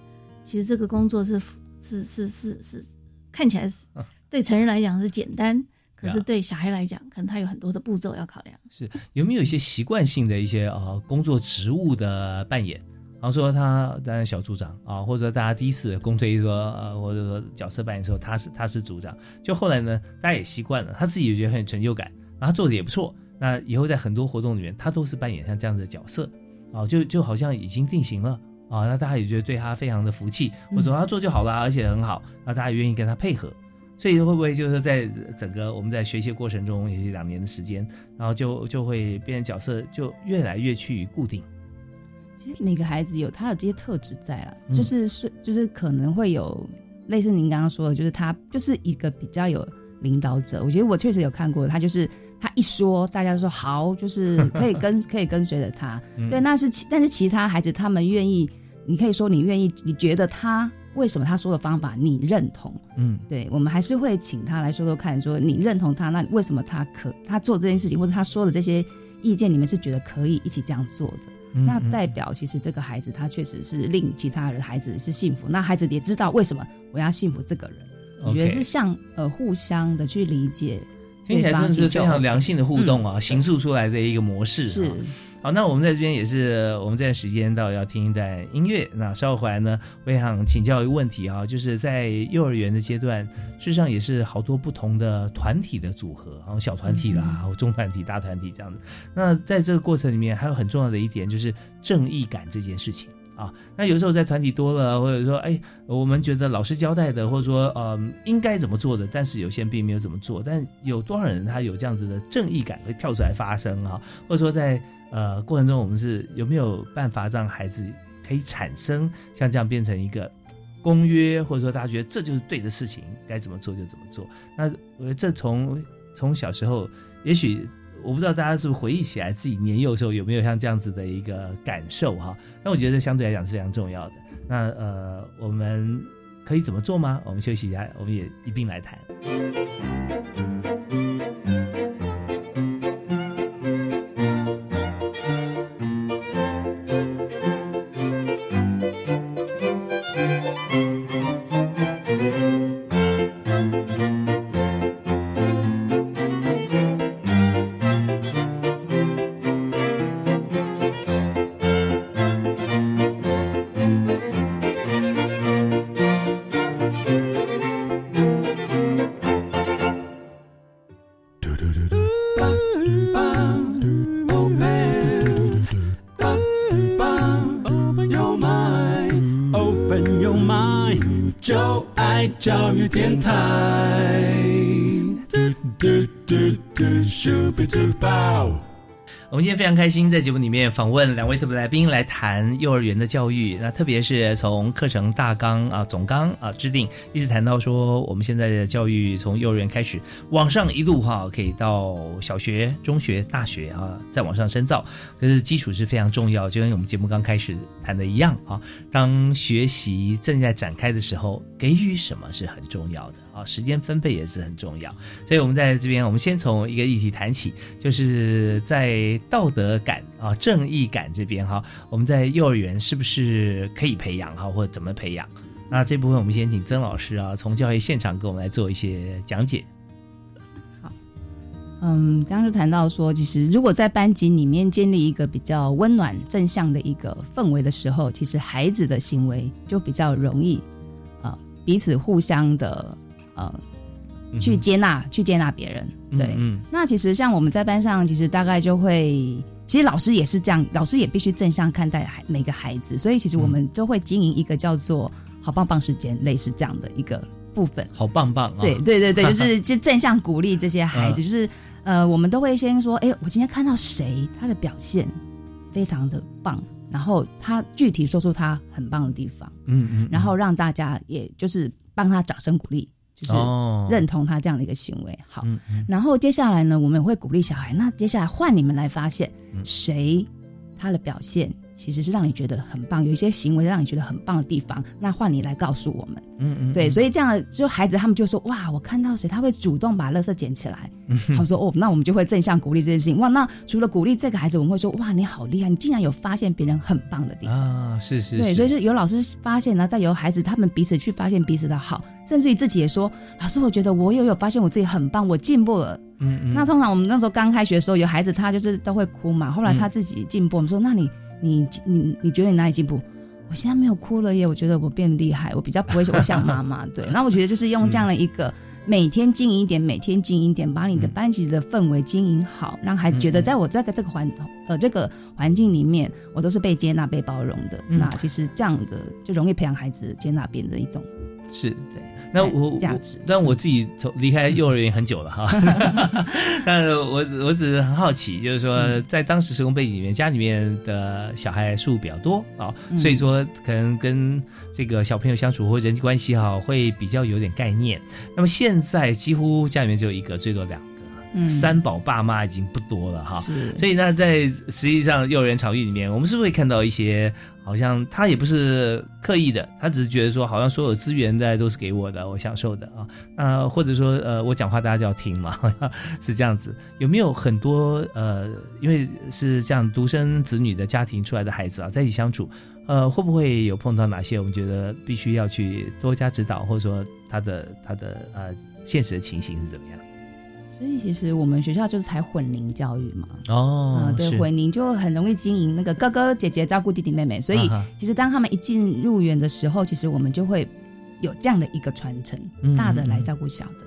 其实这个工作是是是是是看起来是对成人来讲是简单，可是对小孩来讲，可能他有很多的步骤要考量。是有没有一些习惯性的一些呃工作职务的扮演？然后说他担任小组长啊，或者说大家第一次公推说呃，或者说角色扮演的时候，他是他是组长。就后来呢，大家也习惯了，他自己也觉得很有成就感，然后做的也不错。那以后在很多活动里面，他都是扮演像这样子的角色啊，就就好像已经定型了啊。那大家也觉得对他非常的服气，我说他做就好了，而且很好，那大家也愿意跟他配合。所以会不会就是在整个我们在学习过程中，也是两年的时间，然后就就会变成角色就越来越趋于固定。其实每个孩子有他的这些特质在了，就是是就是可能会有类似您刚刚说的，就是他就是一个比较有领导者。我觉得我确实有看过，他就是他一说，大家说好，就是可以跟 可以跟随着他。对，那是其但是其他孩子他们愿意，你可以说你愿意，你觉得他为什么他说的方法你认同？嗯，对，我们还是会请他来说说看，说你认同他，那为什么他可他做这件事情，或者他说的这些意见，你们是觉得可以一起这样做的？那代表其实这个孩子他确实是令其他的孩子是幸福，那孩子也知道为什么我要幸福这个人，我觉得是像呃互相的去理解，听起来真的是非常良性的互动啊，形塑出来的一个模式是。好，那我们在这边也是，我们这段时间到要听一段音乐。那稍后回来呢，我也想请教一个问题啊，就是在幼儿园的阶段，事实上也是好多不同的团体的组合，然后小团体啦，或中团体、大团体这样子。那在这个过程里面，还有很重要的一点就是正义感这件事情啊。那有时候在团体多了，或者说，哎，我们觉得老师交代的，或者说，嗯，应该怎么做的，但是有些人并没有怎么做。但有多少人他有这样子的正义感会跳出来发声啊？或者说在呃，过程中我们是有没有办法让孩子可以产生像这样变成一个公约，或者说大家觉得这就是对的事情，该怎么做就怎么做？那我觉得这从从小时候，也许我不知道大家是不是回忆起来自己年幼的时候有没有像这样子的一个感受哈？那我觉得相对来讲是非常重要的。那呃，我们可以怎么做吗？我们休息一下，我们也一并来谈。我们今天非常开心，在节目里面访问两位特别来宾来谈幼儿园的教育。那特别是从课程大纲啊、总纲啊制定，一直谈到说我们现在的教育从幼儿园开始往上一路哈，可以到小学、中学、大学啊，再往上深造。可是基础是非常重要，就跟我们节目刚开始谈的一样啊。当学习正在展开的时候，给予什么是很重要的啊，时间分配也是很重要。所以我们在这边，我们先从一个议题谈起，就是在道德感啊、正义感这边哈，我们在幼儿园是不是可以培养哈，或者怎么培养？那这部分我们先请曾老师啊，从教育现场给我们来做一些讲解。好嗯，刚刚就谈到说，其实如果在班级里面建立一个比较温暖、正向的一个氛围的时候，其实孩子的行为就比较容易，呃，彼此互相的呃去接纳、去接纳别人。对，嗯那其实像我们在班上，其实大概就会，其实老师也是这样，老师也必须正向看待孩每个孩子，所以其实我们就会经营一个叫做“好棒棒时间”类似这样的一个部分。好棒棒啊！对对对对，就是 就正向鼓励这些孩子，嗯就是呃，我们都会先说，哎，我今天看到谁他的表现非常的棒，然后他具体说出他很棒的地方，嗯嗯，然后让大家也就是帮他掌声鼓励，就是哦认同他这样的一个行为。好，嗯嗯然后接下来呢，我们也会鼓励小孩，那接下来换你们来发现嗯谁他的表现。其实是让你觉得很棒，有一些行为让你觉得很棒的地方，那换你来告诉我们。嗯嗯，对，所以以这样就孩子他们就说哇，我看到谁他会主动把垃圾捡起来，嗯 他们说哦，那我们就会正向鼓励这件事情。哇，那除了鼓励这个孩子，我们会说哇，你好厉害，你竟然有发现别人很棒的地方。啊，是是，对，所以就有老师发现，然后再由孩子他们彼此去发现彼此的好，甚至于自己也说，老师，我觉得我也有发现我自己很棒，我进步了。嗯嗯，那通常我们那时候刚开学的时候，有孩子他就是都会哭嘛，后来嗯他自己进步，我们说那你你你你觉得你哪里进步？我现在没有哭了耶，我觉得我变厉害，我比较不会我想妈妈。对，那我觉得就是用这样的一个每天经营一点，每天经营一点，把你的班级的氛围经营好，让孩子觉得在我这个这个环呃这个环境里面，我都是被接纳、被包容的。嗯那其实这样的就容易培养孩子接纳别人的一种是对。那我我价值但我自己从离开幼儿园很久了哈，但是我我只是很好奇，就是说嗯在当时时空背景里面，家里面的小孩数比较多啊，嗯所以说可能跟这个小朋友相处或人际关系哈，会比较有点概念。那么现在几乎家里面只有一个，最多两个，嗯三宝爸妈已经不多了哈。是所以那，在实际上幼儿园场域里面，我们是不是会看到一些好像他也不是刻意的，他只是觉得说，好像所有资源大家都是给我的，我享受的啊。那或者说呃，我讲话大家就要听嘛，是这样子。有没有很多呃，因为是这样独生子女的家庭出来的孩子啊，在一起相处，呃，会不会有碰到哪些我们觉得必须要去多加指导，或者说他的他的呃现实的情形是怎么样？所以其实我们学校就是采混龄教育嘛，哦嗯，对，混龄就很容易经营那个哥哥姐姐照顾弟弟妹妹，所以其实当他们一进入园的时候，其实我们就会有这样的一个传承嗯，大的来照顾小的。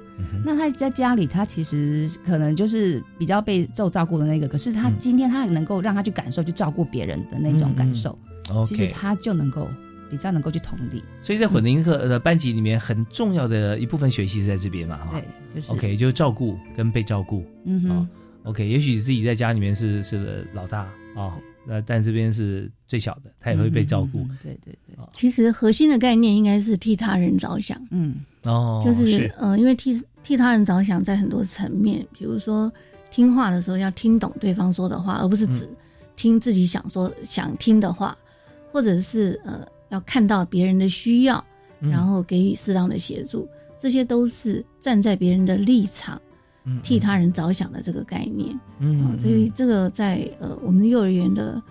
那他在家里，他其实可能就是比较被受照顾的那个，可是他嗯。今天他能够让他去感受、去照顾别人的那种感受，嗯其实他就能够比较能够去同理。所以在混龄课的班级里面，很重要的一部分学习是在这边嘛，哈。对，就是。OK，就是照顾跟被照顾。嗯哼。哦 OK，也许自己在家里面是是老大啊，那、但这边是最小的，他也会被照顾。嗯对对对，其实核心的概念应该是替他人着想，嗯，哦，就是呃，因为替替他人着想，在很多层面，比如说听话的时候要听懂对方说的话，而不是只听自己想说想听的话，或者是呃要看到别人的需要，嗯然后给予适当的协助，这些都是站在别人的立场，嗯替他人着想的这个概念。嗯啊所以这个在呃我们幼儿园的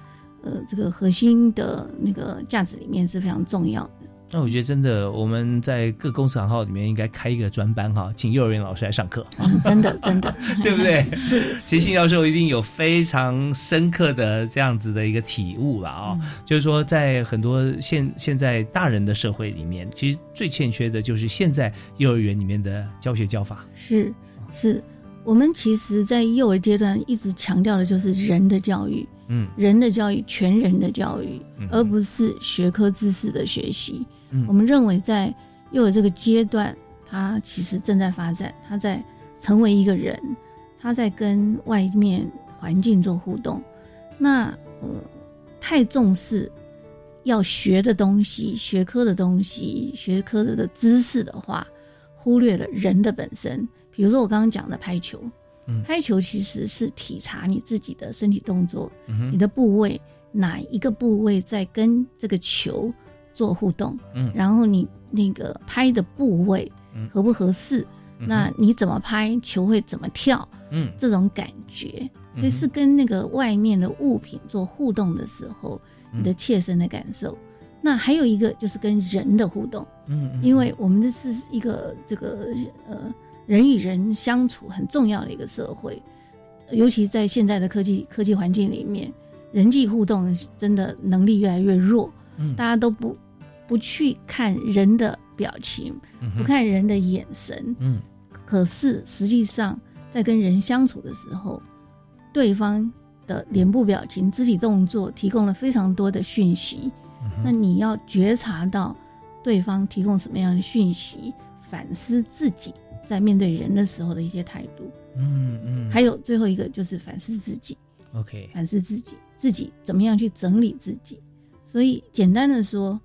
呃这个核心的那个价值里面是非常重要的。那我觉得真的，我们在各公司行号里面应该开一个专班哈，请幼儿园老师来上课，嗯，真的真的，对不对？是，其实信教授一定有非常深刻的这样子的一个体悟了啊、嗯就是说在很多现现在大人的社会里面，其实最欠缺的就是现在幼儿园里面的教学教法。是是，我们其实，在幼儿阶段一直强调的就是人的教育，嗯人的教育，全人的教育，嗯而不是学科知识的学习。嗯我们认为在幼儿这个阶段，他其实正在发展，他在成为一个人，他在跟外面环境做互动。那呃，太重视要学的东西、学科的东西、学科的的知识的话，忽略了人的本身。比如说我刚刚讲的拍球，嗯拍球其实是体察你自己的身体动作，嗯你的部位哪一个部位在跟这个球做互动，嗯。然后你那个拍的部位嗯。合不合适，嗯那你怎么拍球会怎么跳，嗯。这种感觉，所以是跟那个外面的物品做互动的时候，嗯。你的切身的感受。那还有一个就是跟人的互动，嗯嗯。因为我们这是一个这个呃人与人相处很重要的一个社会，尤其在现在的科技科技环境里面，人际互动真的能力越来越弱，嗯。大家都不不去看人的表情，嗯不看人的眼神，嗯。可是实际上在跟人相处的时候，对方的脸部表情、肢体动作提供了非常多的讯息，那你要觉察到对方提供什么样的讯息，反思自己在面对人的时候的一些态度。嗯嗯，还有最后一个就是反思自己，OK，反思自己，自己怎么样去整理自己。所以简单的说，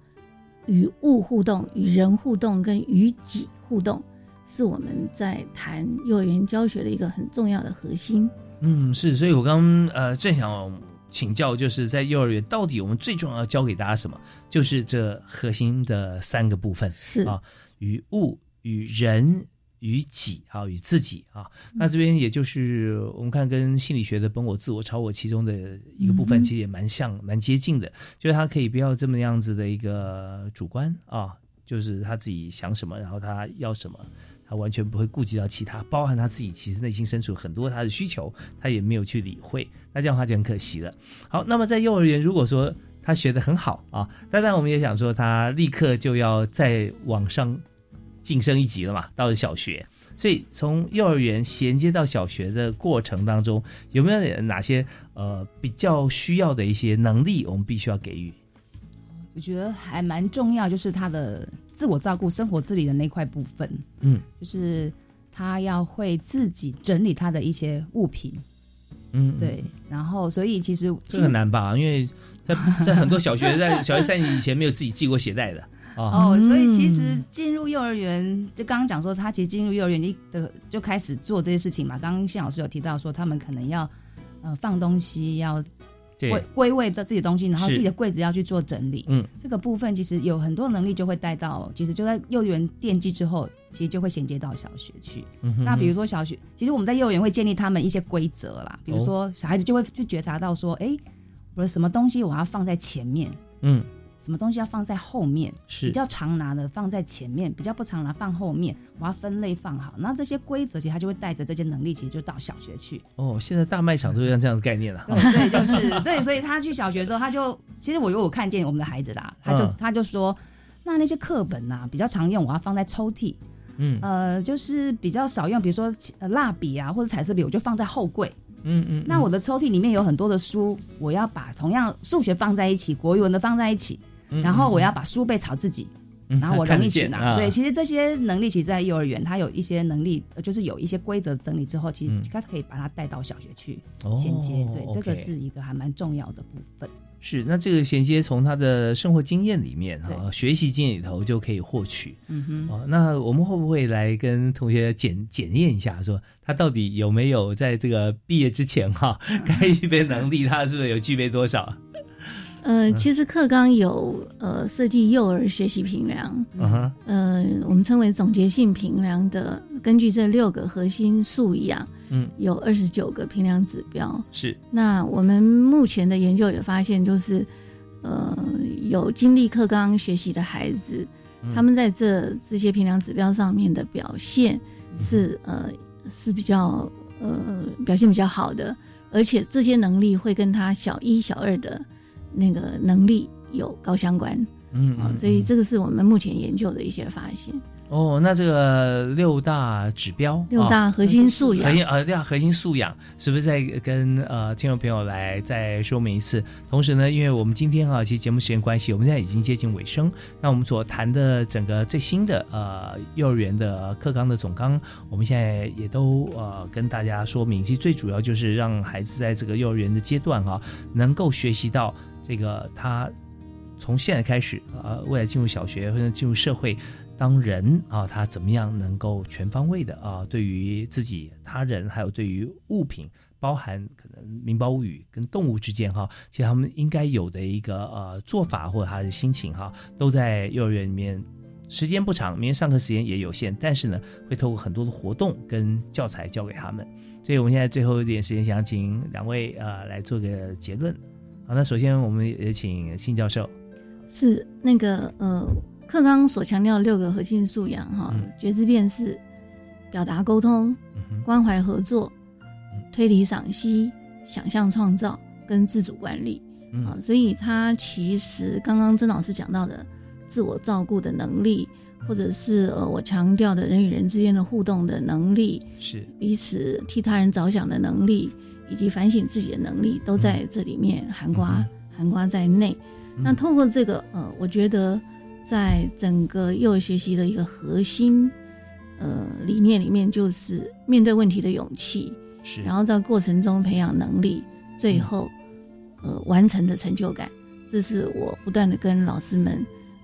与物互动、与人互动跟与己互动，是我们在谈幼儿园教学的一个很重要的核心。嗯，是，所以我刚刚呃正想请教，就是在幼儿园到底我们最重要要教给大家什么？就是这核心的三个部分是啊，与物、与人、与己啊，与自己啊。那这边也就是我们看跟心理学的本我、自我、超我其中的一个部分，其实也蛮像、蛮接近的，就是他可以不要这么样子的一个主观啊，就是他自己想什么，然后他要什么。他完全不会顾及到其他，包含他自己其实内心深处很多他的需求，他也没有去理会。那这样的话就很可惜了。好，那么在幼儿园，如果说他学得很好啊，当然我们也想说他立刻就要再往上晋升一级了嘛，到了小学。所以从幼儿园衔接到小学的过程当中，有没有哪些呃比较需要的一些能力，我们必须要给予？我觉得还蛮重要，就是他的自我照顾、生活自理的那块部分。嗯，就是他要会自己整理他的一些物品。嗯，对。然后，所以其实这很难吧？因为在在很多小学，在小学三年级以前没有自己系过鞋带的啊。哦，所以其实进入幼儿园，就刚刚讲说，他其实进入幼儿园一的就开始做这些事情嘛。刚刚谢老师有提到说，他们可能要呃放东西，要对归归位到自己的东西，然后自己的柜子要去做整理。嗯，这个部分其实有很多能力就会带到，其实就在幼儿园奠基之后，其实就会衔接到小学去。嗯哼。那比如说小学，其实我们在幼儿园会建立他们一些规则啦，比如说小孩子就会去觉察到说，哎、我的什么东西我要放在前面，嗯，什么东西要放在后面，是比较常拿的放在前面，比较不常拿放后面，我要分类放好。那这些规则其实他就会带着这些能力，其实就到小学去。哦，现在大卖场都有这样的概念了。对 对，就是对，所以他去小学的时候，他就其实我有看见我们的孩子啦，他就、嗯他就说，那那些课本呐、比较常用，我要放在抽屉。嗯呃，就是比较少用，比如说呃蜡笔啊或者彩色笔，我就放在后柜。嗯嗯，那我的抽屉里面有很多的书，我要把同样数学放在一起，国语文的放在一起，嗯然后我要把书背朝自己，嗯然后我 容易去拿。对，其实这些能力，其实在幼儿园，他有一些能力，呃就是有一些规则整理之后，其实嗯它可以把它带到小学去哦衔接。对，这个是一个还蛮重要的部分。是，那这个衔接从他的生活经验里面啊，学习经验里头就可以获取。嗯哼。哦，那我们会不会来跟同学检检验一下，说他到底有没有在这个毕业之前哈、该具备能力，他是不是有具备多少？呃，其实课纲有呃设计幼儿学习评量，嗯我们称为总结性评量的，根据这六个核心素养，嗯，有二十九个评量指标。是，那我们目前的研究也发现，就是呃，有经历课纲学习的孩子，嗯。他们在这这些评量指标上面的表现是、呃是比较呃表现比较好的，而且这些能力会跟他小一、小二的那个能力有高相关。嗯啊，所以这个是我们目前研究的一些发现。哦，那这个六大指标，六大核心素养核心呃，六大核心素养是不是再跟呃听众朋友来再说明一次？同时呢，因为我们今天啊，其实节目时间关系，我们现在已经接近尾声。那我们所谈的整个最新的呃幼儿园的课纲的总纲，我们现在也都呃跟大家说明，其实最主要就是让孩子在这个幼儿园的阶段啊、能够学习到这个他从现在开始啊、未来进入小学或者进入社会。当人啊，他怎么样能够全方位的啊，对于自己、他人，还有对于物品，包含可能名包物语跟动物之间哈，其实他们应该有的一个呃做法或者他的心情哈，都在幼儿园里面。时间不长，明天上课时间也有限，但是呢，会透过很多的活动跟教材教给他们。所以我们现在最后一点时间，想请两位呃来做个结论。好，那首先我们也请信教授。是那个呃，课纲所强调的六个核心素养哈，觉知辨识、表达沟通、关怀合作、推理赏析、想象创造跟自主管理。啊，所以他其实刚刚曾老师讲到的自我照顾的能力，或者是呃我强调的人与人之间的互动的能力，是。彼此替他人着想的能力，以及反省自己的能力，都在这里面含瓜含瓜在内。那透过这个呃，我觉得在整个幼儿学习的一个核心呃理念里面，就是面对问题的勇气，是，然后在过程中培养能力，最后、呃完成的成就感，这是我不断的跟老师们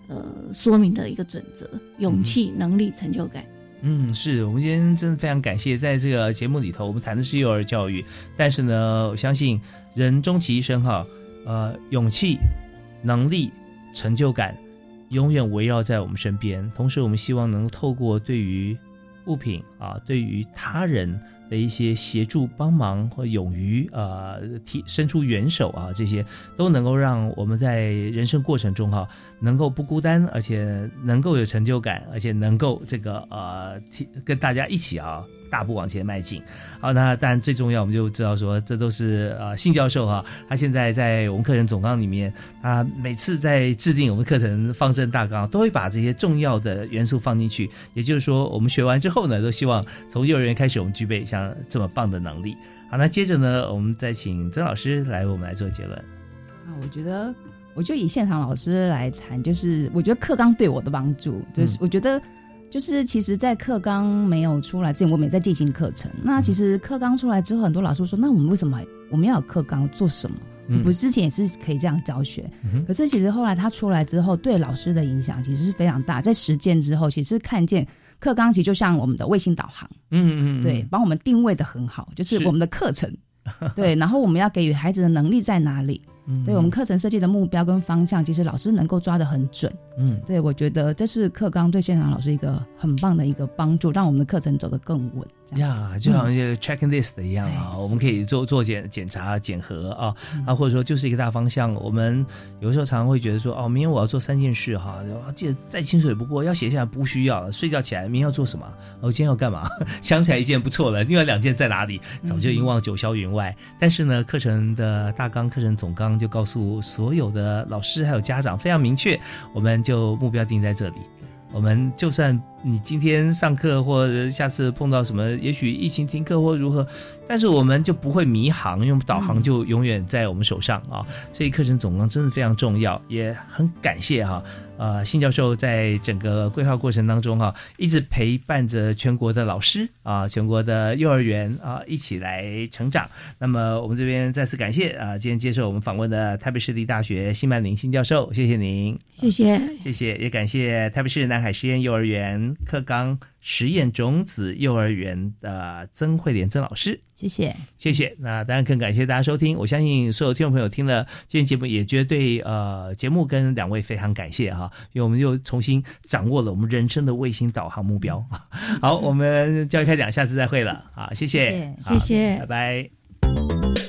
呃说明的一个准则：勇气、能力、成就感。嗯，是我们今天真的非常感谢，在这个节目里头，我们谈的是幼儿教育，但是呢，我相信人终其一生哈，呃，勇气、能力、成就感，永远围绕在我们身边。同时，我们希望能透过对于物品啊，对于他人的一些协助、帮忙或勇于呃提伸出援手啊，这些都能够让我们在人生过程中哈、能够不孤单，而且能够有成就感，而且能够这个呃跟大家一起啊。大步往前迈进，好，那当然最重要，我们就知道说，这都是呃信教授哈，他现在在我们课程总纲里面，他每次在制定我们课程方针大纲，都会把这些重要的元素放进去。也就是说，我们学完之后呢，都希望从幼儿园开始，我们具备像这么棒的能力。好，那接着呢，我们再请曾老师来我们来做结论。啊，我觉得，我就以现场老师来谈，就是我觉得课纲对我的帮助，就是我觉得。就是其实，在课纲没有出来之前，我们也在进行课程。那其实课纲出来之后，很多老师说：“那我们为什么我们要有课纲做什么？”嗯我之前也是可以这样教学，嗯可是其实后来他出来之后，对老师的影响其实是非常大。在实践之后，其实看见课纲其实就像我们的卫星导航，嗯嗯，对，帮我们定位的很好，就是是我们的课程，对，然后我们要给予孩子的能力在哪里？嗯对我们课程设计的目标跟方向，其实老师能够抓得很准。嗯，对我觉得这是课纲对现场老师一个很棒的一个帮助，让我们的课程走得更稳。呀，就好像一个 checking list 一样啊，我们可以做做检检查、检核啊，啊，或者说就是一个大方向。我们有时候常常会觉得说，哦，明天我要做三件事哈，然后记得再清楚也不过，要写下来不需要，睡觉起来明天要做什么，我今天要干嘛？想起来一件不错了，另外两件在哪里？早就已经忘九霄云外。但是呢，课程的大纲、课程总纲就告诉所有的老师还有家长非常明确，我们就目标定在这里。我们就算你今天上课或者下次碰到什么，也许疫情停课或如何，但是我们就不会迷航，因为导航就永远在我们手上啊。所以课程总纲真的非常重要，也很感谢哈、呃，辛教授在整个规划过程当中哈、一直陪伴着全国的老师啊，全国的幼儿园啊，一起来成长。那么我们这边再次感谢啊，今天接受我们访问的台北市立大学辛曼玲辛教授，谢谢您，谢谢，谢谢，也感谢台北市南海实验幼儿园课纲实验种子幼儿园的曾慧莲曾老师。谢谢，谢谢。那当然更感谢大家收听。我相信所有听众朋友听了今天节目，也觉得对呃节目跟两位非常感谢哈，因为我们又重新掌握了我们人生的卫星导航目标。好，我们教育开讲，下次再会了好，谢谢，谢谢好拜拜。